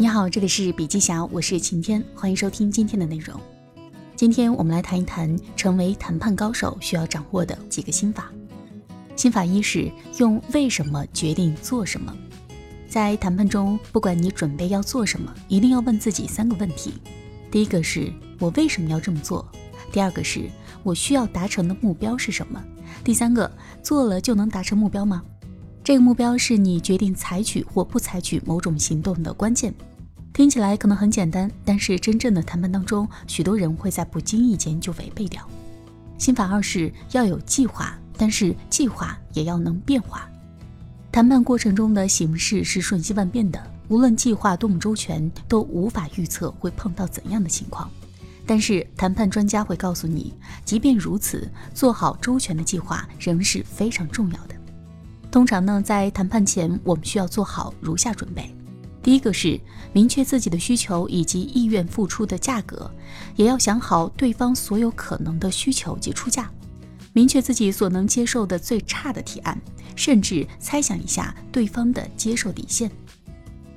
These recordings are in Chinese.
你好，这里是笔记侠，我是晴天，欢迎收听今天的内容。今天我们来谈一谈成为谈判高手需要掌握的几个心法。心法一是用为什么决定做什么。在谈判中，不管你准备要做什么，一定要问自己三个问题：第一个是我为什么要这么做？第二个是我需要达成的目标是什么？第三个做了就能达成目标吗？这个目标是你决定采取或不采取某种行动的关键。听起来可能很简单，但是真正的谈判当中，许多人会在不经意间就违背掉。心法二是要有计划，但是计划也要能变化。谈判过程中的形势是瞬息万变的，无论计划多么周全，都无法预测会碰到怎样的情况。但是谈判专家会告诉你，即便如此，做好周全的计划仍是非常重要的。通常呢，在谈判前，我们需要做好如下准备：第一个是明确自己的需求以及意愿付出的价格，也要想好对方所有可能的需求及出价，明确自己所能接受的最差的提案，甚至猜想一下对方的接受底线。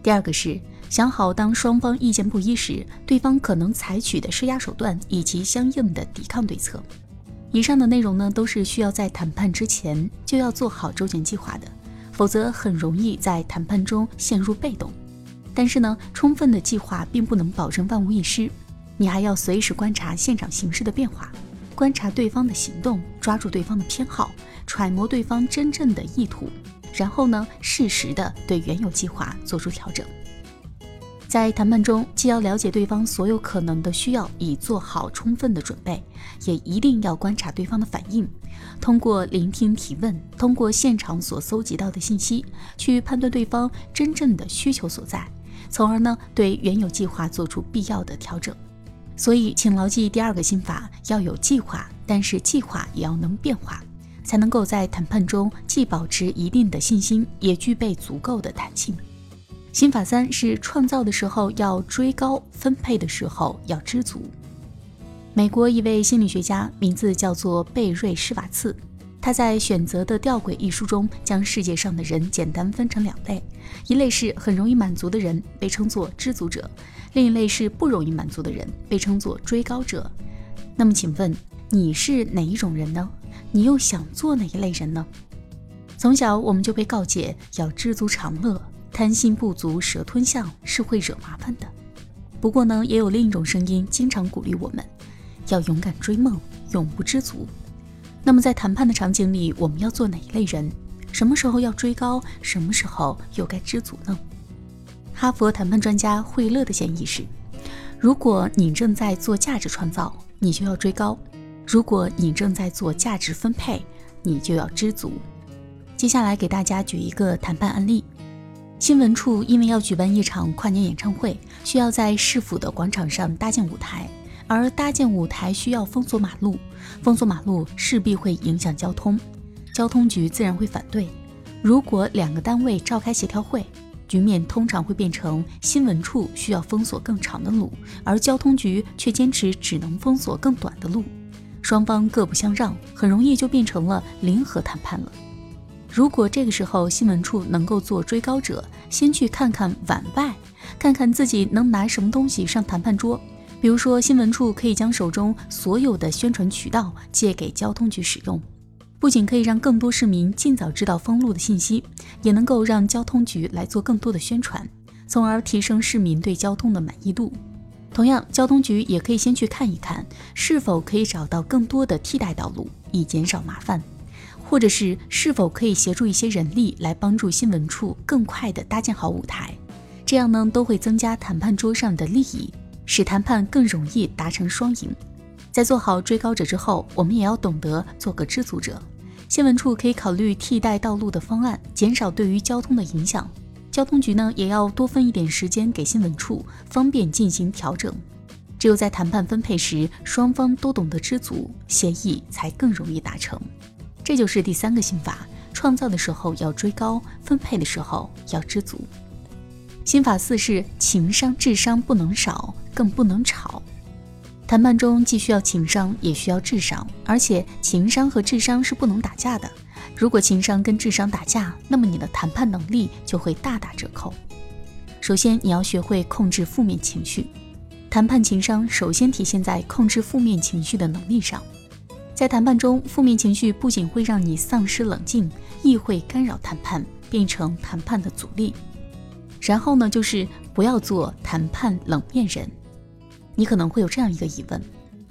第二个是想好当双方意见不一时，对方可能采取的施压手段以及相应的抵抗对策。以上的内容呢，都是需要在谈判之前就要做好周全计划的，否则很容易在谈判中陷入被动。但是呢，充分的计划并不能保证万无一失，你还要随时观察现场形势的变化，观察对方的行动，抓住对方的偏好，揣摩对方真正的意图，然后呢，适时的对原有计划做出调整。在谈判中，既要了解对方所有可能的需要，以做好充分的准备，也一定要观察对方的反应，通过聆听提问，通过现场所搜集到的信息，去判断对方真正的需求所在，从而呢对原有计划做出必要的调整。所以，请牢记第二个心法：要有计划，但是计划也要能变化，才能够在谈判中既保持一定的信心，也具备足够的弹性。心法三是创造的时候要追高，分配的时候要知足。美国一位心理学家，名字叫做贝瑞施瓦茨，他在《选择的吊诡》一书中，将世界上的人简单分成两类：一类是很容易满足的人，被称作知足者；另一类是不容易满足的人，被称作追高者。那么，请问你是哪一种人呢？你又想做哪一类人呢？从小我们就被告诫要知足常乐。贪心不足蛇吞象是会惹麻烦的。不过呢，也有另一种声音经常鼓励我们，要勇敢追梦，永不知足。那么在谈判的场景里，我们要做哪一类人？什么时候要追高？什么时候又该知足呢？哈佛谈判专家惠勒的建议是：如果你正在做价值创造，你就要追高；如果你正在做价值分配，你就要知足。接下来给大家举一个谈判案例。新闻处因为要举办一场跨年演唱会，需要在市府的广场上搭建舞台，而搭建舞台需要封锁马路，封锁马路势必会影响交通，交通局自然会反对。如果两个单位召开协调会，局面通常会变成新闻处需要封锁更长的路，而交通局却坚持只能封锁更短的路，双方各不相让，很容易就变成了零和谈判了。如果这个时候新闻处能够做追高者，先去看看晚外，看看自己能拿什么东西上谈判桌。比如说，新闻处可以将手中所有的宣传渠道借给交通局使用，不仅可以让更多市民尽早知道封路的信息，也能够让交通局来做更多的宣传，从而提升市民对交通的满意度。同样，交通局也可以先去看一看，是否可以找到更多的替代道路，以减少麻烦。或者是是否可以协助一些人力来帮助新闻处更快地搭建好舞台，这样呢都会增加谈判桌上的利益，使谈判更容易达成双赢。在做好追高者之后，我们也要懂得做个知足者。新闻处可以考虑替代道路的方案，减少对于交通的影响。交通局呢也要多分一点时间给新闻处，方便进行调整。只有在谈判分配时，双方都懂得知足，协议才更容易达成。这就是第三个心法：创造的时候要追高，分配的时候要知足。心法四是情商、智商不能少，更不能吵。谈判中既需要情商，也需要智商，而且情商和智商是不能打架的。如果情商跟智商打架，那么你的谈判能力就会大打折扣。首先你要学会控制负面情绪。谈判情商首先体现在控制负面情绪的能力上。在谈判中，负面情绪不仅会让你丧失冷静，亦会干扰谈判，变成谈判的阻力。然后呢，就是不要做谈判冷面人。你可能会有这样一个疑问：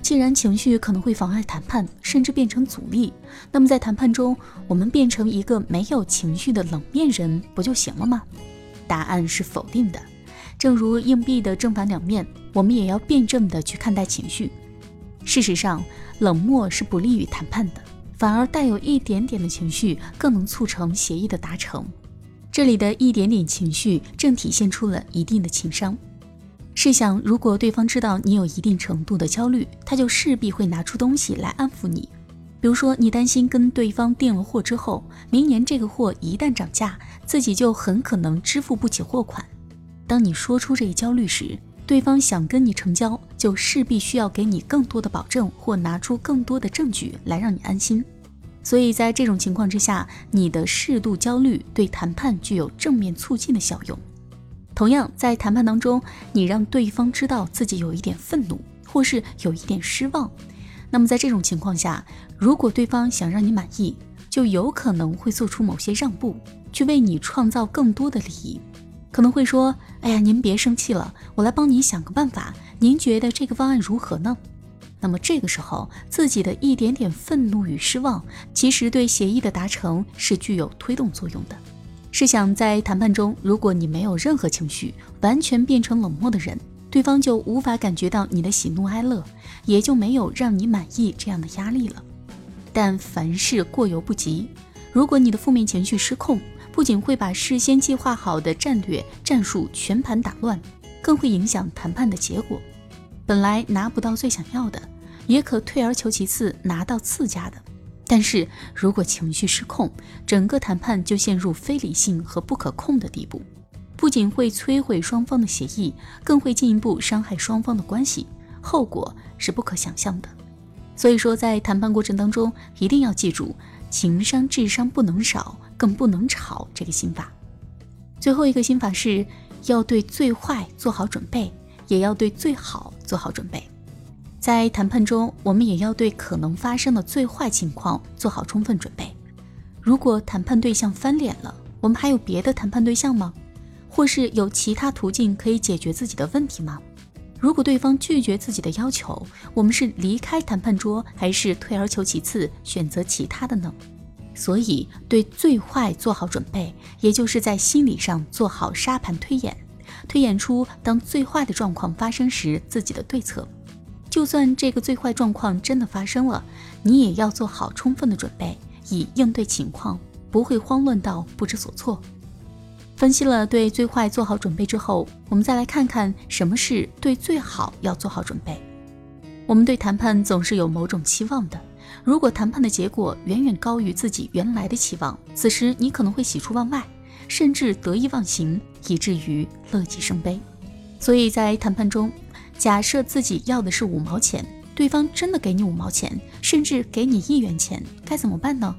既然情绪可能会妨碍谈判，甚至变成阻力，那么在谈判中，我们变成一个没有情绪的冷面人不就行了吗？答案是否定的。正如硬币的正反两面，我们也要辩证的去看待情绪。事实上，冷漠是不利于谈判的，反而带有一点点的情绪更能促成协议的达成。这里的一点点情绪，正体现出了一定的情商。试想，如果对方知道你有一定程度的焦虑，他就势必会拿出东西来安抚你。比如说，你担心跟对方订了货之后，明年这个货一旦涨价，自己就很可能支付不起货款。当你说出这一焦虑时，对方想跟你成交，就势必需要给你更多的保证，或拿出更多的证据来让你安心。所以在这种情况之下，你的适度焦虑对谈判具有正面促进的效用。同样，在谈判当中，你让对方知道自己有一点愤怒，或是有一点失望，那么在这种情况下，如果对方想让你满意，就有可能会做出某些让步，去为你创造更多的利益。可能会说：“哎呀，您别生气了，我来帮您想个办法。您觉得这个方案如何呢？”那么这个时候，自己的一点点愤怒与失望，其实对协议的达成是具有推动作用的。试想，在谈判中，如果你没有任何情绪，完全变成冷漠的人，对方就无法感觉到你的喜怒哀乐，也就没有让你满意这样的压力了。但凡事过犹不及，如果你的负面情绪失控，不仅会把事先计划好的战略战术全盘打乱，更会影响谈判的结果。本来拿不到最想要的，也可退而求其次拿到次佳的。但是如果情绪失控，整个谈判就陷入非理性和不可控的地步，不仅会摧毁双方的协议，更会进一步伤害双方的关系，后果是不可想象的。所以说，在谈判过程当中，一定要记住，情商、智商不能少。更不能吵这个心法。最后一个心法是要对最坏做好准备，也要对最好做好准备。在谈判中，我们也要对可能发生的最坏情况做好充分准备。如果谈判对象翻脸了，我们还有别的谈判对象吗？或是有其他途径可以解决自己的问题吗？如果对方拒绝自己的要求，我们是离开谈判桌，还是退而求其次，选择其他的呢？所以，对最坏做好准备，也就是在心理上做好沙盘推演，推演出当最坏的状况发生时自己的对策。就算这个最坏状况真的发生了，你也要做好充分的准备，以应对情况，不会慌乱到不知所措。分析了对最坏做好准备之后，我们再来看看什么是对最好要做好准备。我们对谈判总是有某种期望的。如果谈判的结果远远高于自己原来的期望，此时你可能会喜出望外，甚至得意忘形，以至于乐极生悲。所以在谈判中，假设自己要的是五毛钱，对方真的给你五毛钱，甚至给你一元钱，该怎么办呢？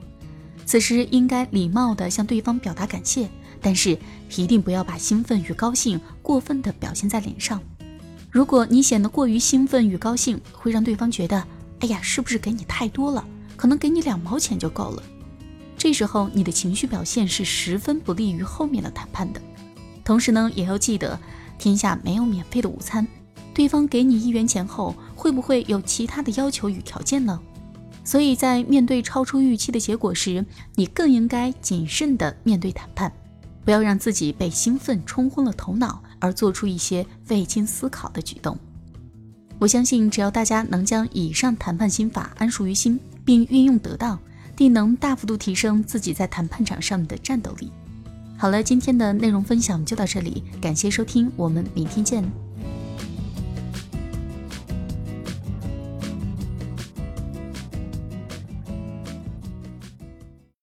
此时应该礼貌地向对方表达感谢，但是一定不要把兴奋与高兴过分地表现在脸上。如果你显得过于兴奋与高兴，会让对方觉得。哎呀，是不是给你太多了？可能给你两毛钱就够了。这时候你的情绪表现是十分不利于后面的谈判的。同时呢，也要记得，天下没有免费的午餐。对方给你一元钱后，会不会有其他的要求与条件呢？所以在面对超出预期的结果时，你更应该谨慎的面对谈判，不要让自己被兴奋冲昏了头脑，而做出一些未经思考的举动。我相信，只要大家能将以上谈判心法安熟于心，并运用得当，定能大幅度提升自己在谈判场上的战斗力。好了，今天的内容分享就到这里，感谢收听，我们明天见。